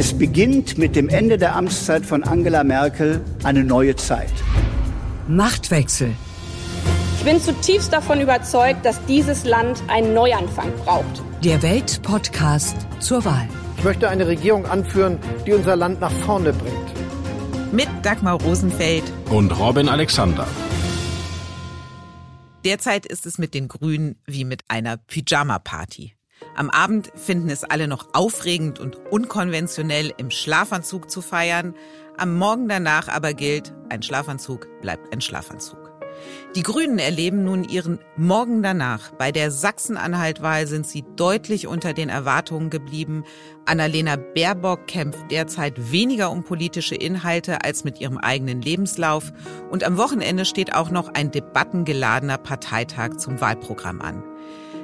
Es beginnt mit dem Ende der Amtszeit von Angela Merkel eine neue Zeit. Machtwechsel. Ich bin zutiefst davon überzeugt, dass dieses Land einen Neuanfang braucht. Der Weltpodcast zur Wahl. Ich möchte eine Regierung anführen, die unser Land nach vorne bringt. Mit Dagmar Rosenfeld und Robin Alexander. Derzeit ist es mit den Grünen wie mit einer Pyjama-Party. Am Abend finden es alle noch aufregend und unkonventionell im Schlafanzug zu feiern. Am Morgen danach aber gilt, ein Schlafanzug bleibt ein Schlafanzug. Die Grünen erleben nun ihren Morgen danach. Bei der Sachsen-Anhalt-Wahl sind sie deutlich unter den Erwartungen geblieben. Annalena Baerbock kämpft derzeit weniger um politische Inhalte als mit ihrem eigenen Lebenslauf. Und am Wochenende steht auch noch ein debattengeladener Parteitag zum Wahlprogramm an.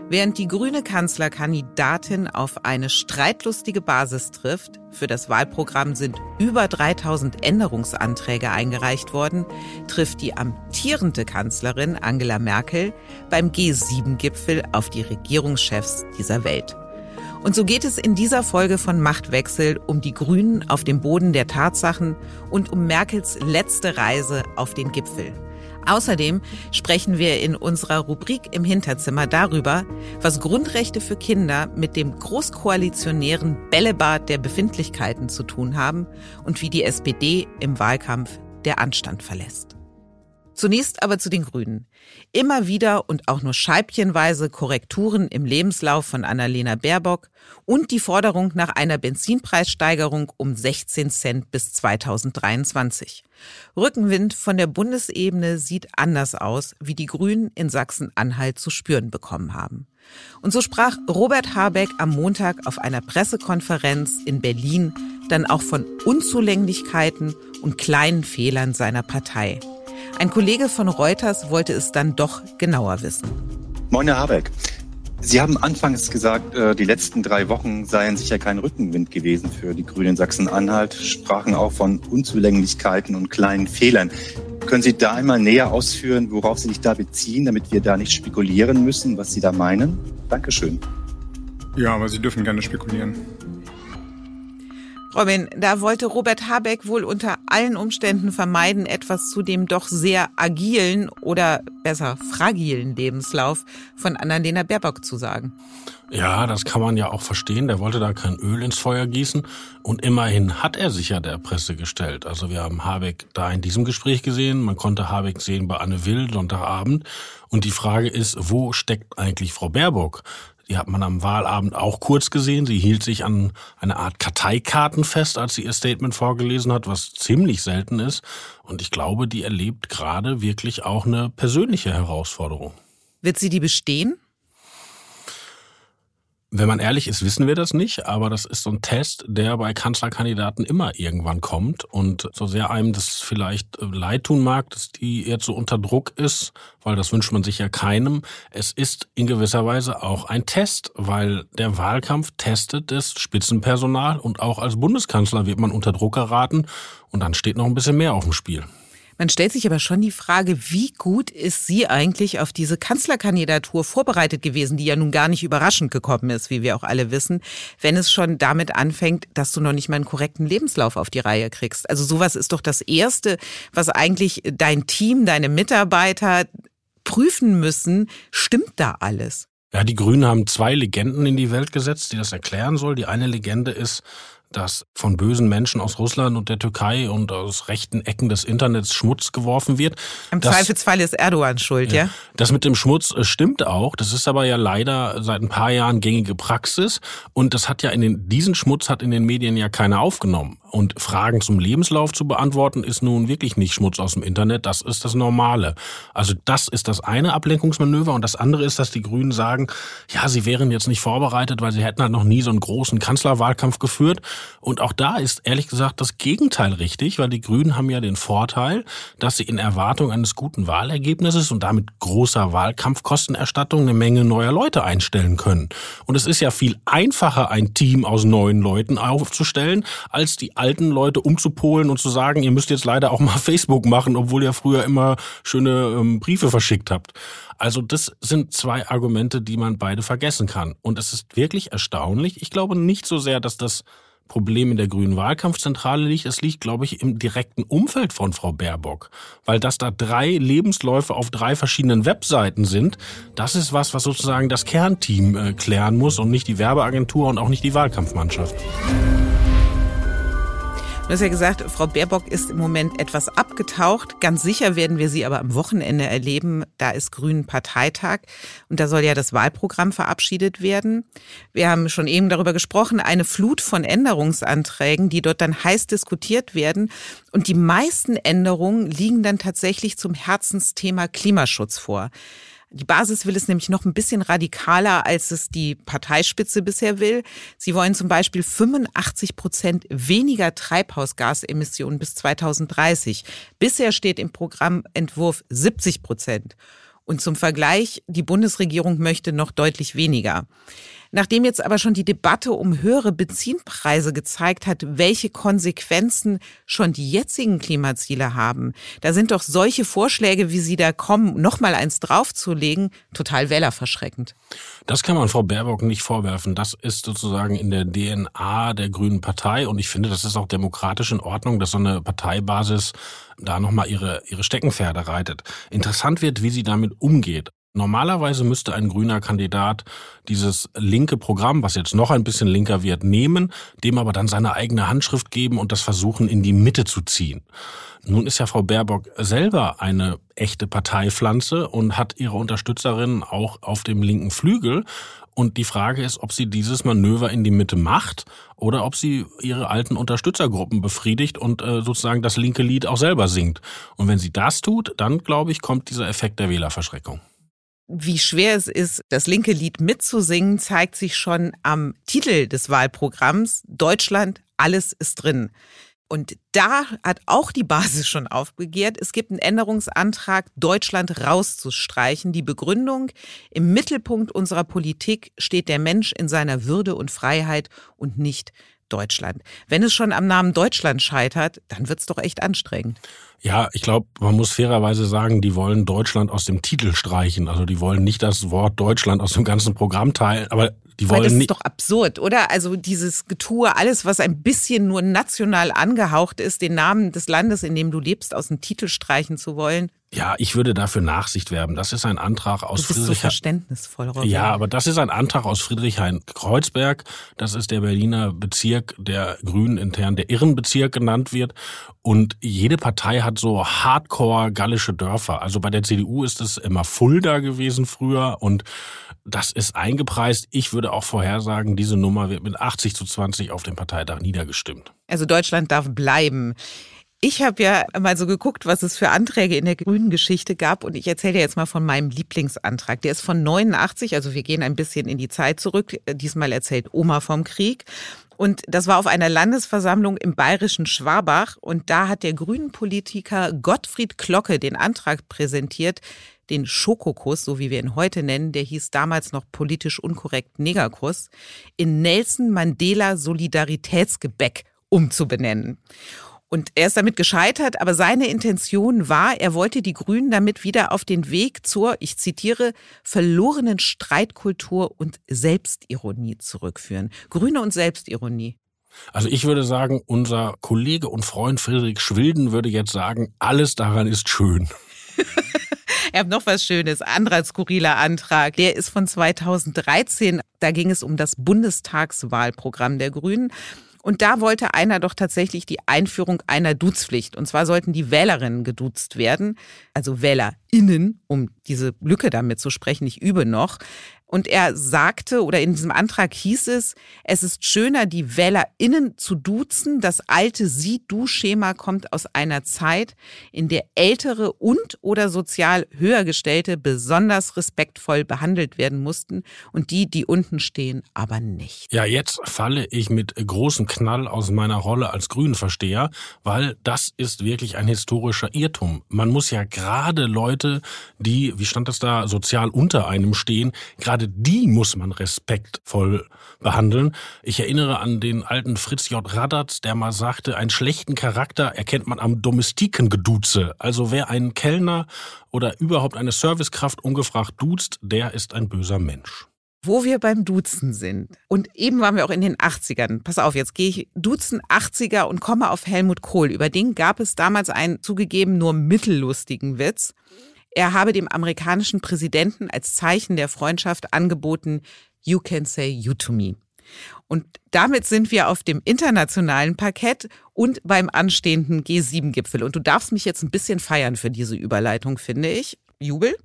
Während die grüne Kanzlerkandidatin auf eine streitlustige Basis trifft, für das Wahlprogramm sind über 3000 Änderungsanträge eingereicht worden, trifft die amtierende Kanzlerin Angela Merkel beim G7-Gipfel auf die Regierungschefs dieser Welt. Und so geht es in dieser Folge von Machtwechsel um die Grünen auf dem Boden der Tatsachen und um Merkels letzte Reise auf den Gipfel. Außerdem sprechen wir in unserer Rubrik im Hinterzimmer darüber, was Grundrechte für Kinder mit dem großkoalitionären Bällebad der Befindlichkeiten zu tun haben und wie die SPD im Wahlkampf der Anstand verlässt. Zunächst aber zu den Grünen. Immer wieder und auch nur scheibchenweise Korrekturen im Lebenslauf von Annalena Baerbock und die Forderung nach einer Benzinpreissteigerung um 16 Cent bis 2023. Rückenwind von der Bundesebene sieht anders aus, wie die Grünen in Sachsen-Anhalt zu spüren bekommen haben. Und so sprach Robert Habeck am Montag auf einer Pressekonferenz in Berlin dann auch von Unzulänglichkeiten und kleinen Fehlern seiner Partei. Ein Kollege von Reuters wollte es dann doch genauer wissen. Moin, Herr Habeck. Sie haben anfangs gesagt, äh, die letzten drei Wochen seien sicher kein Rückenwind gewesen für die Grünen in Sachsen-Anhalt, sprachen auch von Unzulänglichkeiten und kleinen Fehlern. Können Sie da einmal näher ausführen, worauf Sie sich da beziehen, damit wir da nicht spekulieren müssen, was Sie da meinen? Dankeschön. Ja, aber Sie dürfen gerne spekulieren. Robin, da wollte Robert Habeck wohl unter allen Umständen vermeiden, etwas zu dem doch sehr agilen oder besser fragilen Lebenslauf von Annalena Baerbock zu sagen. Ja, das kann man ja auch verstehen. Der wollte da kein Öl ins Feuer gießen. Und immerhin hat er sich ja der Presse gestellt. Also wir haben Habeck da in diesem Gespräch gesehen. Man konnte Habeck sehen bei Anne Will Sonntagabend. Und die Frage ist, wo steckt eigentlich Frau Baerbock? Die hat man am Wahlabend auch kurz gesehen. Sie hielt sich an eine Art Karteikarten fest, als sie ihr Statement vorgelesen hat, was ziemlich selten ist. Und ich glaube, die erlebt gerade wirklich auch eine persönliche Herausforderung. Wird sie die bestehen? Wenn man ehrlich ist, wissen wir das nicht, aber das ist so ein Test, der bei Kanzlerkandidaten immer irgendwann kommt. Und so sehr einem das vielleicht äh, leid tun mag, dass die jetzt so unter Druck ist, weil das wünscht man sich ja keinem, es ist in gewisser Weise auch ein Test, weil der Wahlkampf testet das Spitzenpersonal und auch als Bundeskanzler wird man unter Druck geraten und dann steht noch ein bisschen mehr auf dem Spiel. Man stellt sich aber schon die Frage, wie gut ist sie eigentlich auf diese Kanzlerkandidatur vorbereitet gewesen, die ja nun gar nicht überraschend gekommen ist, wie wir auch alle wissen, wenn es schon damit anfängt, dass du noch nicht mal einen korrekten Lebenslauf auf die Reihe kriegst. Also sowas ist doch das Erste, was eigentlich dein Team, deine Mitarbeiter prüfen müssen, stimmt da alles? Ja, die Grünen haben zwei Legenden in die Welt gesetzt, die das erklären soll. Die eine Legende ist, dass von bösen Menschen aus Russland und der Türkei und aus rechten Ecken des Internets Schmutz geworfen wird. Im das, Zweifelsfall ist Erdogan schuld, ja, ja? Das mit dem Schmutz äh, stimmt auch. Das ist aber ja leider seit ein paar Jahren gängige Praxis. Und das hat ja in den, diesen Schmutz hat in den Medien ja keiner aufgenommen. Und Fragen zum Lebenslauf zu beantworten, ist nun wirklich nicht Schmutz aus dem Internet. Das ist das Normale. Also das ist das eine Ablenkungsmanöver. Und das andere ist, dass die Grünen sagen, ja, sie wären jetzt nicht vorbereitet, weil sie hätten halt noch nie so einen großen Kanzlerwahlkampf geführt. Und auch da ist ehrlich gesagt das Gegenteil richtig, weil die Grünen haben ja den Vorteil, dass sie in Erwartung eines guten Wahlergebnisses und damit großer Wahlkampfkostenerstattung eine Menge neuer Leute einstellen können. Und es ist ja viel einfacher, ein Team aus neuen Leuten aufzustellen, als die alten Leute umzupolen und zu sagen, ihr müsst jetzt leider auch mal Facebook machen, obwohl ihr früher immer schöne ähm, Briefe verschickt habt. Also das sind zwei Argumente, die man beide vergessen kann. Und es ist wirklich erstaunlich. Ich glaube nicht so sehr, dass das Problem in der grünen Wahlkampfzentrale liegt. Es liegt, glaube ich, im direkten Umfeld von Frau Baerbock. Weil dass da drei Lebensläufe auf drei verschiedenen Webseiten sind, das ist was, was sozusagen das Kernteam äh, klären muss und nicht die Werbeagentur und auch nicht die Wahlkampfmannschaft. Du hast ja gesagt, Frau Baerbock ist im Moment etwas abgetaucht. Ganz sicher werden wir sie aber am Wochenende erleben. Da ist Grünen Parteitag und da soll ja das Wahlprogramm verabschiedet werden. Wir haben schon eben darüber gesprochen, eine Flut von Änderungsanträgen, die dort dann heiß diskutiert werden. Und die meisten Änderungen liegen dann tatsächlich zum Herzensthema Klimaschutz vor. Die Basis will es nämlich noch ein bisschen radikaler, als es die Parteispitze bisher will. Sie wollen zum Beispiel 85 Prozent weniger Treibhausgasemissionen bis 2030. Bisher steht im Programmentwurf 70 Prozent. Und zum Vergleich, die Bundesregierung möchte noch deutlich weniger. Nachdem jetzt aber schon die Debatte um höhere Benzinpreise gezeigt hat, welche Konsequenzen schon die jetzigen Klimaziele haben, da sind doch solche Vorschläge, wie sie da kommen, nochmal eins draufzulegen, total wählerverschreckend. Das kann man Frau Baerbock nicht vorwerfen. Das ist sozusagen in der DNA der Grünen Partei und ich finde, das ist auch demokratisch in Ordnung, dass so eine Parteibasis da nochmal ihre, ihre Steckenpferde reitet. Interessant wird, wie sie damit umgeht. Normalerweise müsste ein grüner Kandidat dieses linke Programm, was jetzt noch ein bisschen linker wird, nehmen, dem aber dann seine eigene Handschrift geben und das versuchen in die Mitte zu ziehen. Nun ist ja Frau Baerbock selber eine echte Parteipflanze und hat ihre Unterstützerinnen auch auf dem linken Flügel. Und die Frage ist, ob sie dieses Manöver in die Mitte macht oder ob sie ihre alten Unterstützergruppen befriedigt und äh, sozusagen das linke Lied auch selber singt. Und wenn sie das tut, dann glaube ich, kommt dieser Effekt der Wählerverschreckung. Wie schwer es ist, das linke Lied mitzusingen, zeigt sich schon am Titel des Wahlprogramms Deutschland, alles ist drin. Und da hat auch die Basis schon aufbegehrt. Es gibt einen Änderungsantrag, Deutschland rauszustreichen. Die Begründung, im Mittelpunkt unserer Politik steht der Mensch in seiner Würde und Freiheit und nicht Deutschland. Wenn es schon am Namen Deutschland scheitert, dann wird's doch echt anstrengend. Ja, ich glaube, man muss fairerweise sagen, die wollen Deutschland aus dem Titel streichen. Also die wollen nicht das Wort Deutschland aus dem ganzen Programm teilen, aber die wollen Weil das nicht. ist doch absurd, oder? Also dieses Getue, alles, was ein bisschen nur national angehaucht ist, den Namen des Landes, in dem du lebst, aus dem Titel streichen zu wollen. Ja, ich würde dafür Nachsicht werben. Das ist ein Antrag aus du bist Friedrich. so verständnisvoll, Robin. Ja, aber das ist ein Antrag aus Friedrichshain-Kreuzberg. Das ist der Berliner Bezirk der Grünen intern, der Irrenbezirk genannt wird. Und jede Partei hat so hardcore gallische Dörfer. Also bei der CDU ist es immer Fulda gewesen früher und das ist eingepreist. Ich würde auch vorhersagen, diese Nummer wird mit 80 zu 20 auf dem Parteitag niedergestimmt. Also Deutschland darf bleiben. Ich habe ja mal so geguckt, was es für Anträge in der grünen Geschichte gab und ich erzähle jetzt mal von meinem Lieblingsantrag. Der ist von 89, also wir gehen ein bisschen in die Zeit zurück. Diesmal erzählt Oma vom Krieg. Und das war auf einer Landesversammlung im bayerischen Schwabach. Und da hat der grünen Politiker Gottfried Glocke den Antrag präsentiert, den Schokokuss, so wie wir ihn heute nennen, der hieß damals noch politisch unkorrekt Negerkuss, in Nelson Mandela Solidaritätsgebäck umzubenennen. Und er ist damit gescheitert, aber seine Intention war, er wollte die Grünen damit wieder auf den Weg zur, ich zitiere, verlorenen Streitkultur und Selbstironie zurückführen. Grüne und Selbstironie. Also ich würde sagen, unser Kollege und Freund Friedrich Schwilden würde jetzt sagen, alles daran ist schön. Ich habe noch was Schönes. Anderer skurriler Antrag. Der ist von 2013. Da ging es um das Bundestagswahlprogramm der Grünen. Und da wollte einer doch tatsächlich die Einführung einer Duzpflicht. Und zwar sollten die Wählerinnen geduzt werden, also WählerInnen, um diese Lücke damit zu sprechen. Ich übe noch. Und er sagte, oder in diesem Antrag hieß es, es ist schöner, die WählerInnen zu duzen. Das alte Sie-Du-Schema kommt aus einer Zeit, in der ältere und oder sozial höhergestellte besonders respektvoll behandelt werden mussten und die, die unten stehen, aber nicht. Ja, jetzt falle ich mit großem Knall aus meiner Rolle als Grünenversteher, weil das ist wirklich ein historischer Irrtum. Man muss ja gerade Leute, die, wie stand das da, sozial unter einem stehen, gerade die muss man respektvoll behandeln. Ich erinnere an den alten Fritz J. Radatz, der mal sagte, einen schlechten Charakter erkennt man am Domestikengeduze. Also wer einen Kellner oder überhaupt eine Servicekraft ungefragt duzt, der ist ein böser Mensch. wo wir beim Duzen sind. Und eben waren wir auch in den 80ern. Pass auf, jetzt gehe ich Duzen 80er und komme auf Helmut Kohl. Über den gab es damals einen zugegeben nur mittellustigen Witz. Er habe dem amerikanischen Präsidenten als Zeichen der Freundschaft angeboten, You can say you to me. Und damit sind wir auf dem internationalen Parkett und beim anstehenden G7-Gipfel. Und du darfst mich jetzt ein bisschen feiern für diese Überleitung, finde ich. Jubel?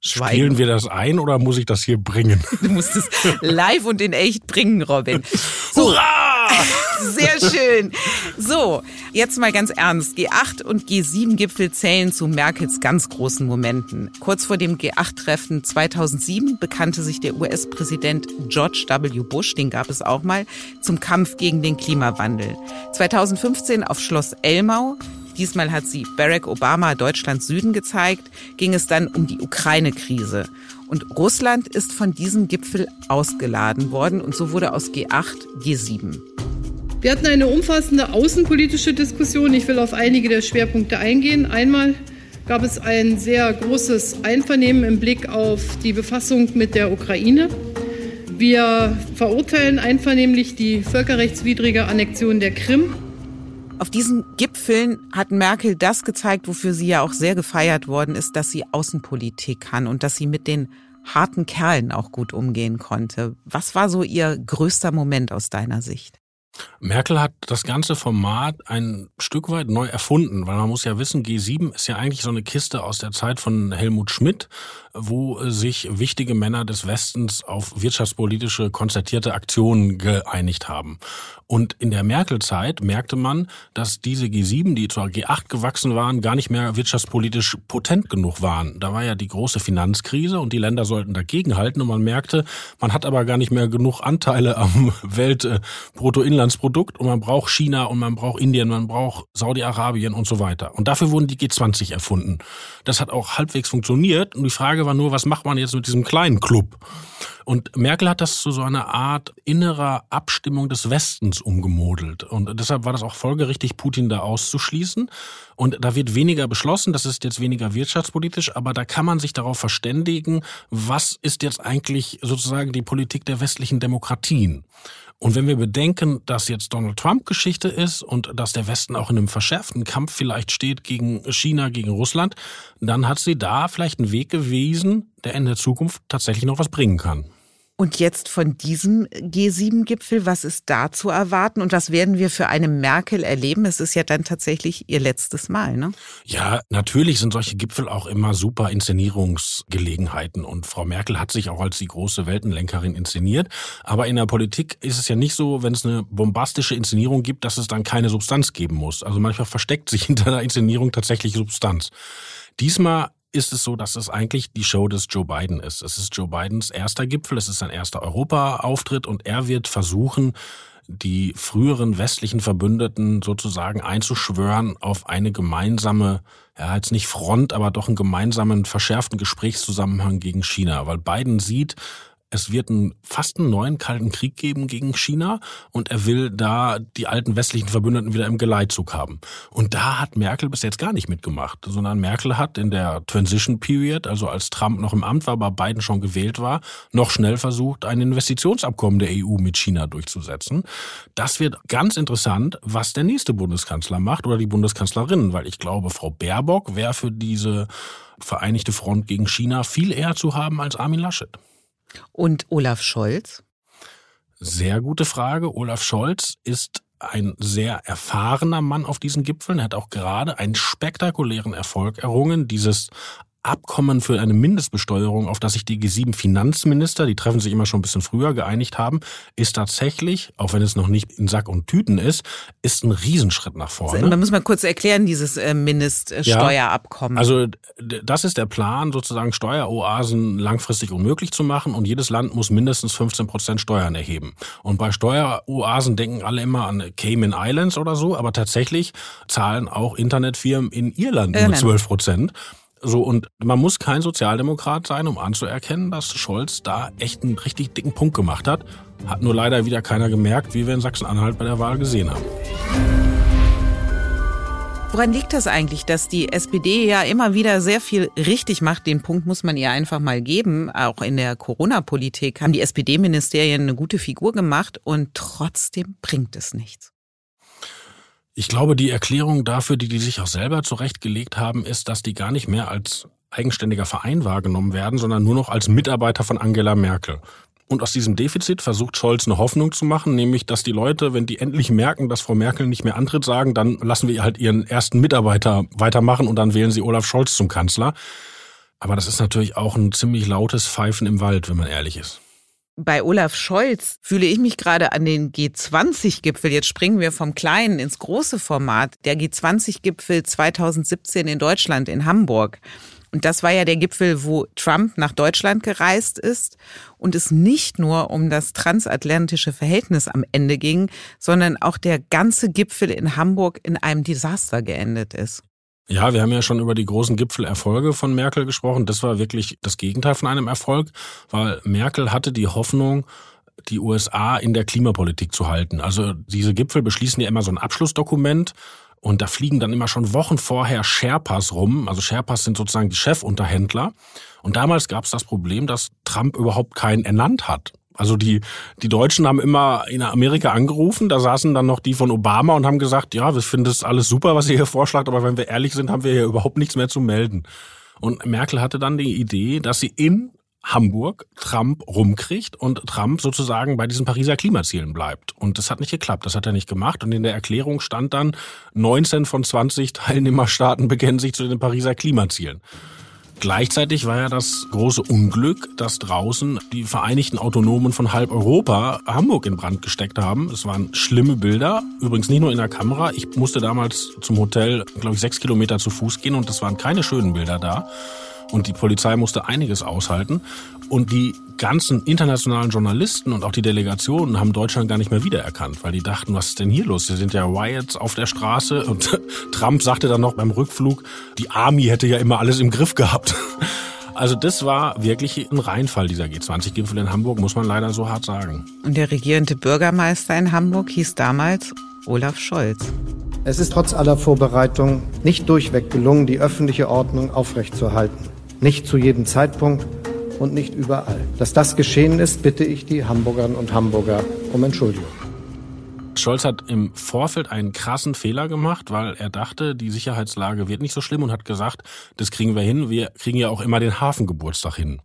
Schweigen. Spielen wir das ein oder muss ich das hier bringen? Du musst es live und in echt bringen, Robin. So. Hurra! Sehr schön. So, jetzt mal ganz ernst. G8 und G7-Gipfel zählen zu Merkels ganz großen Momenten. Kurz vor dem G8-Treffen 2007 bekannte sich der US-Präsident George W. Bush, den gab es auch mal, zum Kampf gegen den Klimawandel. 2015 auf Schloss Elmau diesmal hat sie Barack Obama Deutschlands Süden gezeigt, ging es dann um die Ukraine-Krise. Und Russland ist von diesem Gipfel ausgeladen worden und so wurde aus G8 G7. Wir hatten eine umfassende außenpolitische Diskussion. Ich will auf einige der Schwerpunkte eingehen. Einmal gab es ein sehr großes Einvernehmen im Blick auf die Befassung mit der Ukraine. Wir verurteilen einvernehmlich die völkerrechtswidrige Annexion der Krim auf diesen Gipfeln hat Merkel das gezeigt, wofür sie ja auch sehr gefeiert worden ist, dass sie Außenpolitik kann und dass sie mit den harten Kerlen auch gut umgehen konnte. Was war so ihr größter Moment aus deiner Sicht? Merkel hat das ganze Format ein Stück weit neu erfunden, weil man muss ja wissen, G7 ist ja eigentlich so eine Kiste aus der Zeit von Helmut Schmidt, wo sich wichtige Männer des Westens auf wirtschaftspolitische konzertierte Aktionen geeinigt haben. Und in der Merkel-Zeit merkte man, dass diese G7, die zur G8 gewachsen waren, gar nicht mehr wirtschaftspolitisch potent genug waren. Da war ja die große Finanzkrise und die Länder sollten dagegenhalten und man merkte, man hat aber gar nicht mehr genug Anteile am Weltbruttoinlandsprodukt und man braucht China und man braucht Indien, man braucht Saudi-Arabien und so weiter. Und dafür wurden die G20 erfunden. Das hat auch halbwegs funktioniert und die Frage war nur, was macht man jetzt mit diesem kleinen Club? Und Merkel hat das zu so einer Art innerer Abstimmung des Westens umgemodelt. Und deshalb war das auch folgerichtig, Putin da auszuschließen. Und da wird weniger beschlossen, das ist jetzt weniger wirtschaftspolitisch, aber da kann man sich darauf verständigen, was ist jetzt eigentlich sozusagen die Politik der westlichen Demokratien. Und wenn wir bedenken, dass jetzt Donald Trump Geschichte ist und dass der Westen auch in einem verschärften Kampf vielleicht steht gegen China, gegen Russland, dann hat sie da vielleicht einen Weg gewesen, der in der Zukunft tatsächlich noch was bringen kann. Und jetzt von diesem G7-Gipfel, was ist da zu erwarten und was werden wir für eine Merkel erleben? Es ist ja dann tatsächlich ihr letztes Mal, ne? Ja, natürlich sind solche Gipfel auch immer super Inszenierungsgelegenheiten und Frau Merkel hat sich auch als die große Weltenlenkerin inszeniert. Aber in der Politik ist es ja nicht so, wenn es eine bombastische Inszenierung gibt, dass es dann keine Substanz geben muss. Also manchmal versteckt sich hinter der Inszenierung tatsächlich Substanz. Diesmal ist es so, dass es eigentlich die Show des Joe Biden ist. Es ist Joe Bidens erster Gipfel, es ist sein erster Europa-Auftritt und er wird versuchen, die früheren westlichen Verbündeten sozusagen einzuschwören auf eine gemeinsame, ja jetzt nicht Front, aber doch einen gemeinsamen verschärften Gesprächszusammenhang gegen China, weil Biden sieht, es wird einen, fast einen neuen Kalten Krieg geben gegen China und er will da die alten westlichen Verbündeten wieder im Geleitzug haben. Und da hat Merkel bis jetzt gar nicht mitgemacht, sondern Merkel hat in der Transition Period, also als Trump noch im Amt war, aber Biden schon gewählt war, noch schnell versucht, ein Investitionsabkommen der EU mit China durchzusetzen. Das wird ganz interessant, was der nächste Bundeskanzler macht oder die Bundeskanzlerin, weil ich glaube, Frau Baerbock wäre für diese Vereinigte Front gegen China viel eher zu haben als Armin Laschet. Und Olaf Scholz? Sehr gute Frage. Olaf Scholz ist ein sehr erfahrener Mann auf diesen Gipfeln. Er hat auch gerade einen spektakulären Erfolg errungen, dieses Abkommen für eine Mindestbesteuerung, auf das sich die G7-Finanzminister, die treffen sich immer schon ein bisschen früher, geeinigt haben, ist tatsächlich, auch wenn es noch nicht in Sack und Tüten ist, ist ein Riesenschritt nach vorne. Man muss mal kurz erklären, dieses äh, Mindeststeuerabkommen. Ja, also das ist der Plan, sozusagen Steueroasen langfristig unmöglich zu machen und jedes Land muss mindestens 15 Prozent Steuern erheben. Und bei Steueroasen denken alle immer an Cayman Islands oder so, aber tatsächlich zahlen auch Internetfirmen in Irland nur 12 Prozent. So, und man muss kein Sozialdemokrat sein, um anzuerkennen, dass Scholz da echt einen richtig dicken Punkt gemacht hat. Hat nur leider wieder keiner gemerkt, wie wir in Sachsen-Anhalt bei der Wahl gesehen haben. Woran liegt das eigentlich, dass die SPD ja immer wieder sehr viel richtig macht? Den Punkt muss man ihr einfach mal geben. Auch in der Corona-Politik haben die SPD-Ministerien eine gute Figur gemacht und trotzdem bringt es nichts. Ich glaube, die Erklärung dafür, die die sich auch selber zurechtgelegt haben, ist, dass die gar nicht mehr als eigenständiger Verein wahrgenommen werden, sondern nur noch als Mitarbeiter von Angela Merkel. Und aus diesem Defizit versucht Scholz eine Hoffnung zu machen, nämlich, dass die Leute, wenn die endlich merken, dass Frau Merkel nicht mehr antritt, sagen, dann lassen wir halt ihren ersten Mitarbeiter weitermachen und dann wählen sie Olaf Scholz zum Kanzler. Aber das ist natürlich auch ein ziemlich lautes Pfeifen im Wald, wenn man ehrlich ist. Bei Olaf Scholz fühle ich mich gerade an den G20-Gipfel. Jetzt springen wir vom kleinen ins große Format. Der G20-Gipfel 2017 in Deutschland, in Hamburg. Und das war ja der Gipfel, wo Trump nach Deutschland gereist ist und es nicht nur um das transatlantische Verhältnis am Ende ging, sondern auch der ganze Gipfel in Hamburg in einem Desaster geendet ist. Ja, wir haben ja schon über die großen Gipfelerfolge von Merkel gesprochen. Das war wirklich das Gegenteil von einem Erfolg, weil Merkel hatte die Hoffnung, die USA in der Klimapolitik zu halten. Also diese Gipfel beschließen ja immer so ein Abschlussdokument und da fliegen dann immer schon Wochen vorher Sherpas rum. Also Sherpas sind sozusagen die Chefunterhändler. Und damals gab es das Problem, dass Trump überhaupt keinen ernannt hat. Also die, die Deutschen haben immer in Amerika angerufen, da saßen dann noch die von Obama und haben gesagt, ja, wir finden das alles super, was ihr hier vorschlagt, aber wenn wir ehrlich sind, haben wir hier überhaupt nichts mehr zu melden. Und Merkel hatte dann die Idee, dass sie in Hamburg Trump rumkriegt und Trump sozusagen bei diesen Pariser Klimazielen bleibt. Und das hat nicht geklappt, das hat er nicht gemacht. Und in der Erklärung stand dann, 19 von 20 Teilnehmerstaaten bekennen sich zu den Pariser Klimazielen. Gleichzeitig war ja das große Unglück, dass draußen die Vereinigten Autonomen von halb Europa Hamburg in Brand gesteckt haben. Es waren schlimme Bilder, übrigens nicht nur in der Kamera. Ich musste damals zum Hotel, glaube ich, sechs Kilometer zu Fuß gehen und das waren keine schönen Bilder da. Und die Polizei musste einiges aushalten. Und die ganzen internationalen Journalisten und auch die Delegationen haben Deutschland gar nicht mehr wiedererkannt, weil die dachten, was ist denn hier los? Hier sind ja Riots auf der Straße. Und Trump sagte dann noch beim Rückflug, die Army hätte ja immer alles im Griff gehabt. Also das war wirklich ein Reinfall dieser G20-Gipfel in Hamburg, muss man leider so hart sagen. Und der regierende Bürgermeister in Hamburg hieß damals Olaf Scholz. Es ist trotz aller Vorbereitungen nicht durchweg gelungen, die öffentliche Ordnung aufrechtzuerhalten. Nicht zu jedem Zeitpunkt und nicht überall. Dass das geschehen ist, bitte ich die Hamburgerinnen und Hamburger um Entschuldigung. Scholz hat im Vorfeld einen krassen Fehler gemacht, weil er dachte, die Sicherheitslage wird nicht so schlimm und hat gesagt, das kriegen wir hin. Wir kriegen ja auch immer den Hafengeburtstag hin.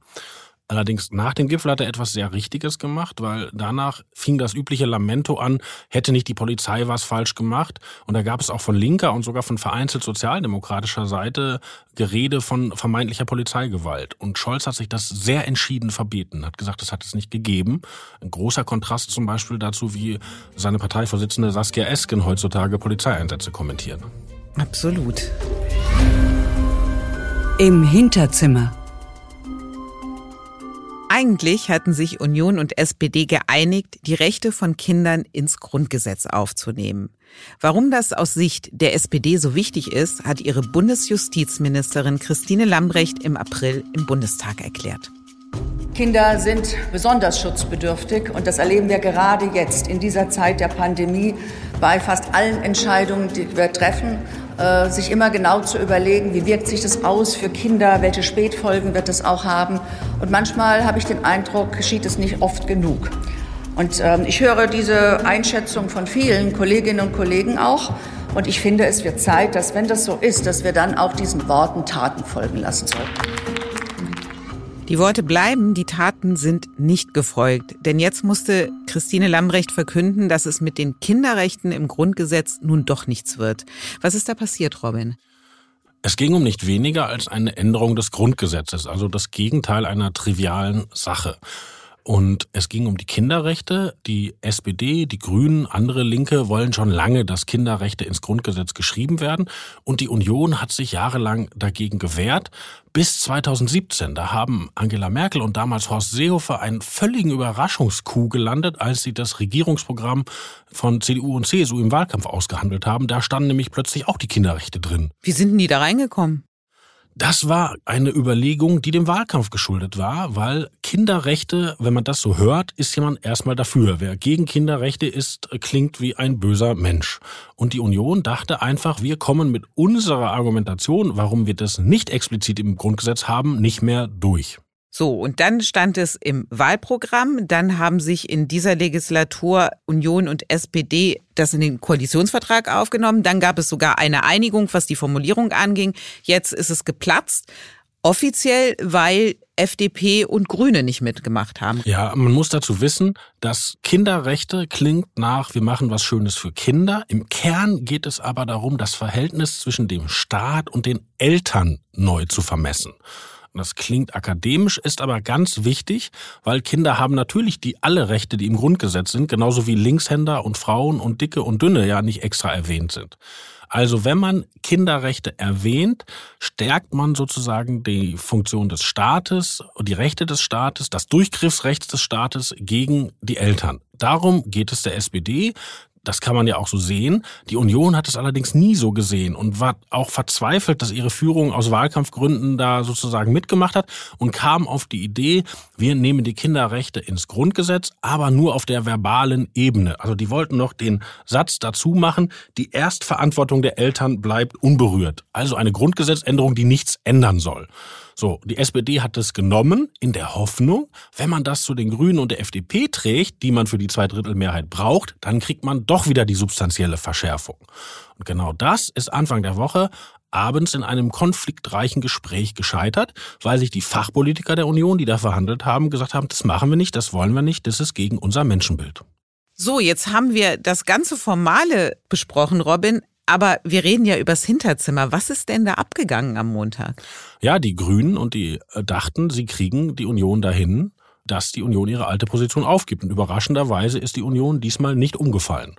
Allerdings nach dem Gipfel hat er etwas sehr Richtiges gemacht, weil danach fing das übliche Lamento an, hätte nicht die Polizei was falsch gemacht. Und da gab es auch von linker und sogar von vereinzelt sozialdemokratischer Seite Gerede von vermeintlicher Polizeigewalt. Und Scholz hat sich das sehr entschieden verbeten, hat gesagt, das hat es nicht gegeben. Ein großer Kontrast zum Beispiel dazu, wie seine Parteivorsitzende Saskia Esken heutzutage Polizeieinsätze kommentiert. Absolut. Im Hinterzimmer. Eigentlich hatten sich Union und SPD geeinigt, die Rechte von Kindern ins Grundgesetz aufzunehmen. Warum das aus Sicht der SPD so wichtig ist, hat ihre Bundesjustizministerin Christine Lambrecht im April im Bundestag erklärt. Kinder sind besonders schutzbedürftig und das erleben wir gerade jetzt in dieser Zeit der Pandemie bei fast allen Entscheidungen, die wir treffen, äh, sich immer genau zu überlegen, wie wirkt sich das aus für Kinder, welche Spätfolgen wird es auch haben. Und manchmal habe ich den Eindruck, geschieht es nicht oft genug. Und ähm, ich höre diese Einschätzung von vielen Kolleginnen und Kollegen auch. Und ich finde, es wird Zeit, dass, wenn das so ist, dass wir dann auch diesen Worten Taten folgen lassen sollten. Die Worte bleiben, die Taten sind nicht gefolgt. Denn jetzt musste Christine Lambrecht verkünden, dass es mit den Kinderrechten im Grundgesetz nun doch nichts wird. Was ist da passiert, Robin? Es ging um nicht weniger als eine Änderung des Grundgesetzes, also das Gegenteil einer trivialen Sache. Und es ging um die Kinderrechte. Die SPD, die Grünen, andere Linke wollen schon lange, dass Kinderrechte ins Grundgesetz geschrieben werden. Und die Union hat sich jahrelang dagegen gewehrt. Bis 2017. Da haben Angela Merkel und damals Horst Seehofer einen völligen Überraschungskuh gelandet, als sie das Regierungsprogramm von CDU und CSU im Wahlkampf ausgehandelt haben. Da standen nämlich plötzlich auch die Kinderrechte drin. Wie sind denn die da reingekommen? Das war eine Überlegung, die dem Wahlkampf geschuldet war, weil Kinderrechte, wenn man das so hört, ist jemand erstmal dafür. Wer gegen Kinderrechte ist, klingt wie ein böser Mensch. Und die Union dachte einfach, wir kommen mit unserer Argumentation, warum wir das nicht explizit im Grundgesetz haben, nicht mehr durch. So, und dann stand es im Wahlprogramm. Dann haben sich in dieser Legislatur Union und SPD das in den Koalitionsvertrag aufgenommen. Dann gab es sogar eine Einigung, was die Formulierung anging. Jetzt ist es geplatzt. Offiziell, weil FDP und Grüne nicht mitgemacht haben. Ja, man muss dazu wissen, dass Kinderrechte klingt nach, wir machen was Schönes für Kinder. Im Kern geht es aber darum, das Verhältnis zwischen dem Staat und den Eltern neu zu vermessen. Das klingt akademisch, ist aber ganz wichtig, weil Kinder haben natürlich die alle Rechte, die im Grundgesetz sind, genauso wie Linkshänder und Frauen und Dicke und Dünne ja nicht extra erwähnt sind. Also wenn man Kinderrechte erwähnt, stärkt man sozusagen die Funktion des Staates und die Rechte des Staates, das Durchgriffsrecht des Staates gegen die Eltern. Darum geht es der SPD. Das kann man ja auch so sehen. Die Union hat es allerdings nie so gesehen und war auch verzweifelt, dass ihre Führung aus Wahlkampfgründen da sozusagen mitgemacht hat und kam auf die Idee, wir nehmen die Kinderrechte ins Grundgesetz, aber nur auf der verbalen Ebene. Also die wollten noch den Satz dazu machen, die Erstverantwortung der Eltern bleibt unberührt. Also eine Grundgesetzänderung, die nichts ändern soll. So, die SPD hat es genommen in der Hoffnung, wenn man das zu den Grünen und der FDP trägt, die man für die Zweidrittelmehrheit braucht, dann kriegt man doch wieder die substanzielle Verschärfung. Und genau das ist Anfang der Woche abends in einem konfliktreichen Gespräch gescheitert, weil sich die Fachpolitiker der Union, die da verhandelt haben, gesagt haben, das machen wir nicht, das wollen wir nicht, das ist gegen unser Menschenbild. So, jetzt haben wir das ganze Formale besprochen, Robin. Aber wir reden ja übers Hinterzimmer. Was ist denn da abgegangen am Montag? Ja, die Grünen und die äh, dachten, sie kriegen die Union dahin, dass die Union ihre alte Position aufgibt. Und überraschenderweise ist die Union diesmal nicht umgefallen.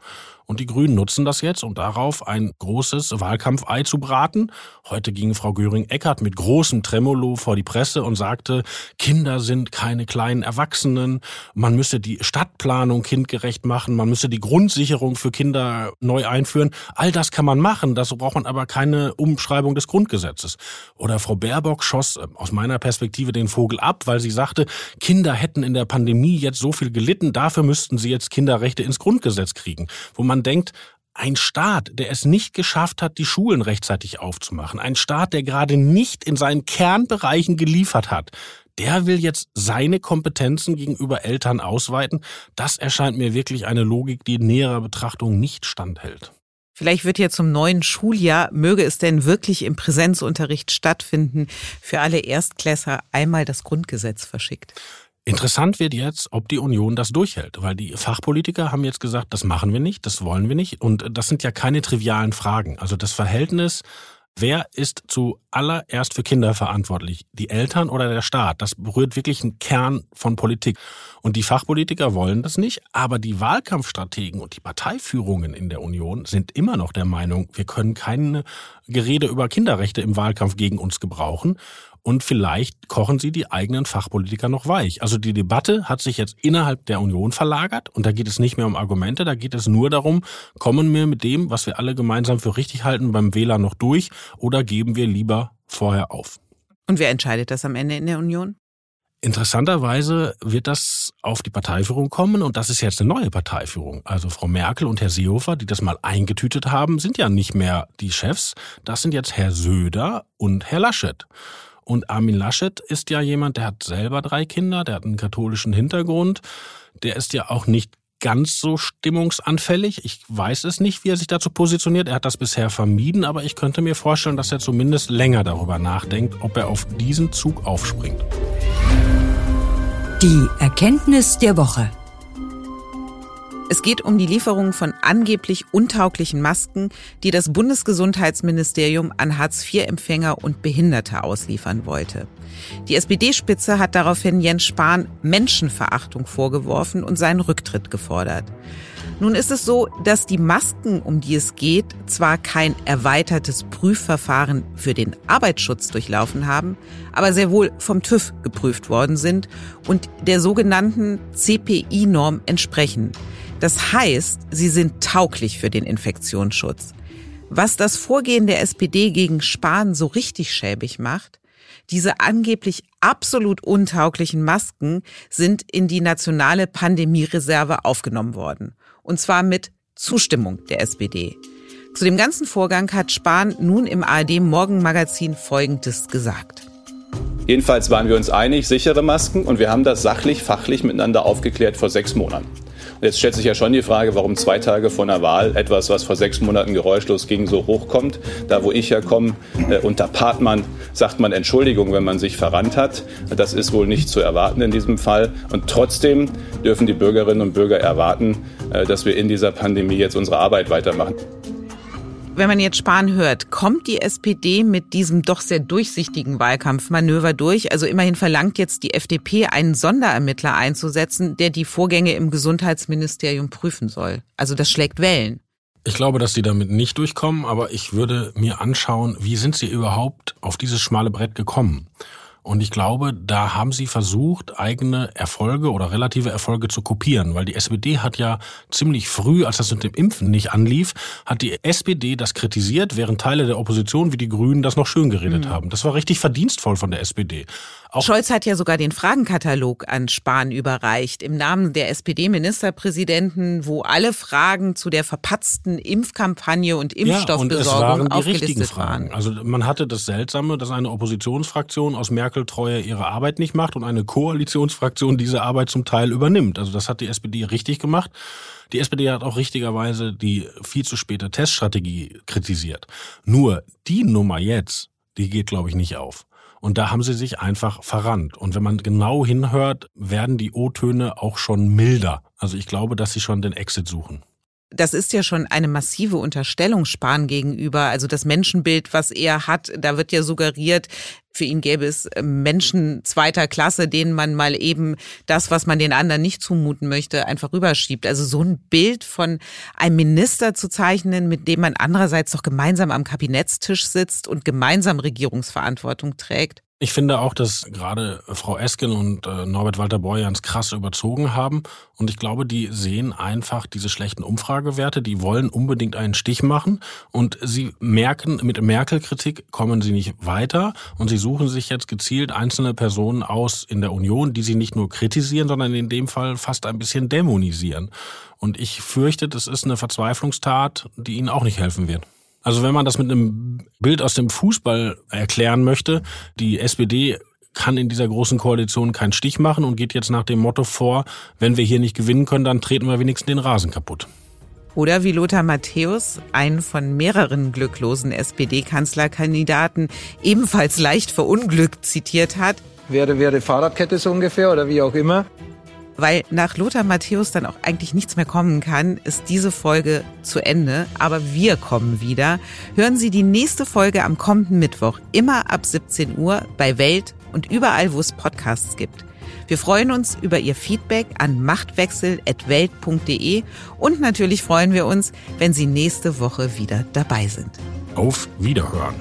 Und die Grünen nutzen das jetzt, um darauf ein großes Wahlkampfei zu braten. Heute ging Frau Göring-Eckert mit großem Tremolo vor die Presse und sagte, Kinder sind keine kleinen Erwachsenen. Man müsse die Stadtplanung kindgerecht machen. Man müsse die Grundsicherung für Kinder neu einführen. All das kann man machen. Dazu braucht man aber keine Umschreibung des Grundgesetzes. Oder Frau Baerbock schoss äh, aus meiner Perspektive den Vogel ab, weil sie sagte, Kinder hätten in der Pandemie jetzt so viel gelitten. Dafür müssten sie jetzt Kinderrechte ins Grundgesetz kriegen. Wo man man denkt, ein Staat, der es nicht geschafft hat, die Schulen rechtzeitig aufzumachen, ein Staat, der gerade nicht in seinen Kernbereichen geliefert hat, der will jetzt seine Kompetenzen gegenüber Eltern ausweiten. Das erscheint mir wirklich eine Logik, die in näherer Betrachtung nicht standhält. Vielleicht wird ja zum neuen Schuljahr, möge es denn wirklich im Präsenzunterricht stattfinden, für alle Erstklässer einmal das Grundgesetz verschickt. Interessant wird jetzt, ob die Union das durchhält, weil die Fachpolitiker haben jetzt gesagt, das machen wir nicht, das wollen wir nicht. Und das sind ja keine trivialen Fragen. Also das Verhältnis, wer ist zuallererst für Kinder verantwortlich? Die Eltern oder der Staat? Das berührt wirklich einen Kern von Politik. Und die Fachpolitiker wollen das nicht, aber die Wahlkampfstrategen und die Parteiführungen in der Union sind immer noch der Meinung, wir können keine Gerede über Kinderrechte im Wahlkampf gegen uns gebrauchen. Und vielleicht kochen sie die eigenen Fachpolitiker noch weich. Also die Debatte hat sich jetzt innerhalb der Union verlagert und da geht es nicht mehr um Argumente, da geht es nur darum, kommen wir mit dem, was wir alle gemeinsam für richtig halten, beim Wähler noch durch oder geben wir lieber vorher auf. Und wer entscheidet das am Ende in der Union? Interessanterweise wird das auf die Parteiführung kommen und das ist jetzt eine neue Parteiführung. Also Frau Merkel und Herr Seehofer, die das mal eingetütet haben, sind ja nicht mehr die Chefs. Das sind jetzt Herr Söder und Herr Laschet. Und Armin Laschet ist ja jemand, der hat selber drei Kinder, der hat einen katholischen Hintergrund, der ist ja auch nicht ganz so stimmungsanfällig. Ich weiß es nicht, wie er sich dazu positioniert. Er hat das bisher vermieden, aber ich könnte mir vorstellen, dass er zumindest länger darüber nachdenkt, ob er auf diesen Zug aufspringt. Die Erkenntnis der Woche. Es geht um die Lieferung von angeblich untauglichen Masken, die das Bundesgesundheitsministerium an Hartz-IV-Empfänger und Behinderte ausliefern wollte. Die SPD-Spitze hat daraufhin Jens Spahn Menschenverachtung vorgeworfen und seinen Rücktritt gefordert. Nun ist es so, dass die Masken, um die es geht, zwar kein erweitertes Prüfverfahren für den Arbeitsschutz durchlaufen haben, aber sehr wohl vom TÜV geprüft worden sind und der sogenannten CPI-Norm entsprechen. Das heißt, sie sind tauglich für den Infektionsschutz. Was das Vorgehen der SPD gegen Spahn so richtig schäbig macht, diese angeblich absolut untauglichen Masken sind in die nationale Pandemiereserve aufgenommen worden. Und zwar mit Zustimmung der SPD. Zu dem ganzen Vorgang hat Spahn nun im ARD Morgenmagazin Folgendes gesagt. Jedenfalls waren wir uns einig, sichere Masken, und wir haben das sachlich, fachlich miteinander aufgeklärt vor sechs Monaten. Jetzt stellt sich ja schon die Frage, warum zwei Tage vor einer Wahl etwas, was vor sechs Monaten geräuschlos ging, so hochkommt. Da, wo ich herkomme, äh, unter Partmann sagt man Entschuldigung, wenn man sich verrannt hat. Das ist wohl nicht zu erwarten in diesem Fall. Und trotzdem dürfen die Bürgerinnen und Bürger erwarten, äh, dass wir in dieser Pandemie jetzt unsere Arbeit weitermachen wenn man jetzt Spahn hört, kommt die SPD mit diesem doch sehr durchsichtigen Wahlkampfmanöver durch? Also immerhin verlangt jetzt die FDP, einen Sonderermittler einzusetzen, der die Vorgänge im Gesundheitsministerium prüfen soll. Also das schlägt Wellen. Ich glaube, dass die damit nicht durchkommen, aber ich würde mir anschauen, wie sind sie überhaupt auf dieses schmale Brett gekommen? Und ich glaube, da haben sie versucht, eigene Erfolge oder relative Erfolge zu kopieren, weil die SPD hat ja ziemlich früh, als das mit dem Impfen nicht anlief, hat die SPD das kritisiert, während Teile der Opposition wie die Grünen das noch schön geredet mhm. haben. Das war richtig verdienstvoll von der SPD. Auch Scholz hat ja sogar den Fragenkatalog an Spahn überreicht im Namen der SPD-Ministerpräsidenten, wo alle Fragen zu der verpatzten Impfkampagne und Impfstoffbesorgung ja, und aufgelistet waren. Also man hatte das Seltsame, dass eine Oppositionsfraktion aus Merkel-Treue ihre Arbeit nicht macht und eine Koalitionsfraktion diese Arbeit zum Teil übernimmt. Also das hat die SPD richtig gemacht. Die SPD hat auch richtigerweise die viel zu späte Teststrategie kritisiert. Nur die Nummer jetzt, die geht, glaube ich, nicht auf. Und da haben sie sich einfach verrannt. Und wenn man genau hinhört, werden die O-Töne auch schon milder. Also ich glaube, dass sie schon den Exit suchen. Das ist ja schon eine massive Unterstellung Spahn gegenüber. Also das Menschenbild, was er hat, da wird ja suggeriert, für ihn gäbe es Menschen zweiter Klasse, denen man mal eben das, was man den anderen nicht zumuten möchte, einfach rüberschiebt. Also so ein Bild von einem Minister zu zeichnen, mit dem man andererseits doch gemeinsam am Kabinettstisch sitzt und gemeinsam Regierungsverantwortung trägt. Ich finde auch, dass gerade Frau Esken und äh, Norbert Walter Borjans krass überzogen haben. Und ich glaube, die sehen einfach diese schlechten Umfragewerte, die wollen unbedingt einen Stich machen. Und sie merken, mit Merkel-Kritik kommen sie nicht weiter. Und sie suchen sich jetzt gezielt einzelne Personen aus in der Union, die sie nicht nur kritisieren, sondern in dem Fall fast ein bisschen dämonisieren. Und ich fürchte, das ist eine Verzweiflungstat, die ihnen auch nicht helfen wird. Also wenn man das mit einem Bild aus dem Fußball erklären möchte, die SPD kann in dieser großen Koalition keinen Stich machen und geht jetzt nach dem Motto vor, wenn wir hier nicht gewinnen können, dann treten wir wenigstens den Rasen kaputt. Oder wie Lothar Matthäus, einen von mehreren glücklosen SPD-Kanzlerkandidaten, ebenfalls leicht verunglückt zitiert hat. Wäre, wäre Fahrradkette so ungefähr oder wie auch immer. Weil nach Lothar Matthäus dann auch eigentlich nichts mehr kommen kann, ist diese Folge zu Ende. Aber wir kommen wieder. Hören Sie die nächste Folge am kommenden Mittwoch, immer ab 17 Uhr bei Welt und überall, wo es Podcasts gibt. Wir freuen uns über Ihr Feedback an machtwechsel.welt.de und natürlich freuen wir uns, wenn Sie nächste Woche wieder dabei sind. Auf Wiederhören.